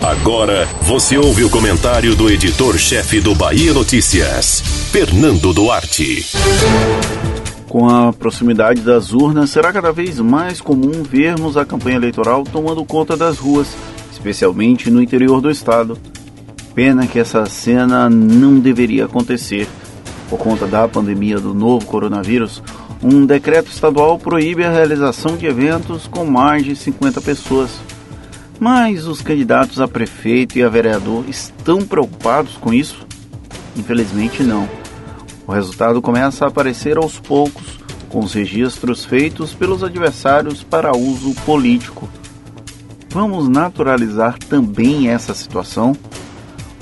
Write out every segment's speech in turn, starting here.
Agora você ouve o comentário do editor-chefe do Bahia Notícias, Fernando Duarte. Com a proximidade das urnas, será cada vez mais comum vermos a campanha eleitoral tomando conta das ruas, especialmente no interior do estado. Pena que essa cena não deveria acontecer. Por conta da pandemia do novo coronavírus, um decreto estadual proíbe a realização de eventos com mais de 50 pessoas. Mas os candidatos a prefeito e a vereador estão preocupados com isso? Infelizmente não. O resultado começa a aparecer aos poucos, com os registros feitos pelos adversários para uso político. Vamos naturalizar também essa situação?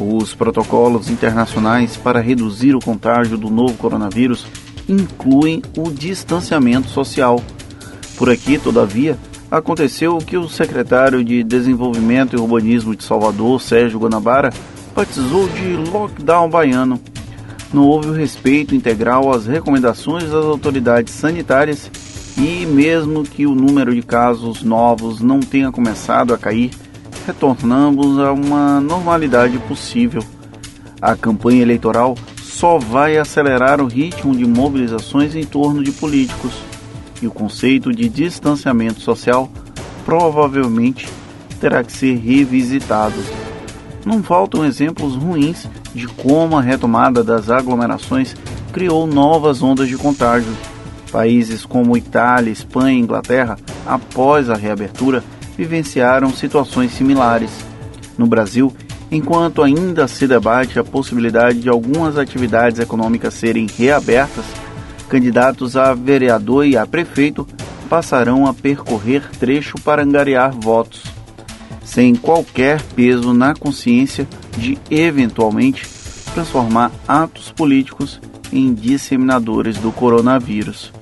Os protocolos internacionais para reduzir o contágio do novo coronavírus incluem o distanciamento social. Por aqui, todavia, aconteceu o que o secretário de Desenvolvimento e Urbanismo de Salvador, Sérgio Guanabara, batizou de lockdown baiano. Não houve o respeito integral às recomendações das autoridades sanitárias e, mesmo que o número de casos novos não tenha começado a cair, retornamos a uma normalidade possível. A campanha eleitoral só vai acelerar o ritmo de mobilizações em torno de políticos, e o conceito de distanciamento social provavelmente terá que ser revisitado. Não faltam exemplos ruins de como a retomada das aglomerações criou novas ondas de contágio. Países como Itália, Espanha e Inglaterra, após a reabertura, vivenciaram situações similares. No Brasil, Enquanto ainda se debate a possibilidade de algumas atividades econômicas serem reabertas, candidatos a vereador e a prefeito passarão a percorrer trecho para angariar votos, sem qualquer peso na consciência de, eventualmente, transformar atos políticos em disseminadores do coronavírus.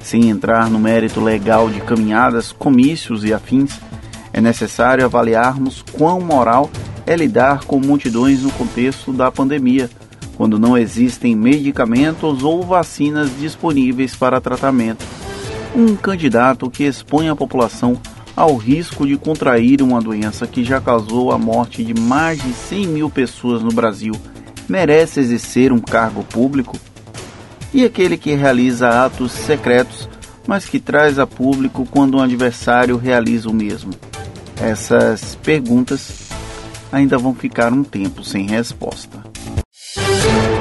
Sem entrar no mérito legal de caminhadas, comícios e afins, é necessário avaliarmos quão moral é lidar com multidões no contexto da pandemia, quando não existem medicamentos ou vacinas disponíveis para tratamento. Um candidato que expõe a população ao risco de contrair uma doença que já causou a morte de mais de 100 mil pessoas no Brasil merece exercer um cargo público? E aquele que realiza atos secretos, mas que traz a público quando um adversário realiza o mesmo? Essas perguntas ainda vão ficar um tempo sem resposta.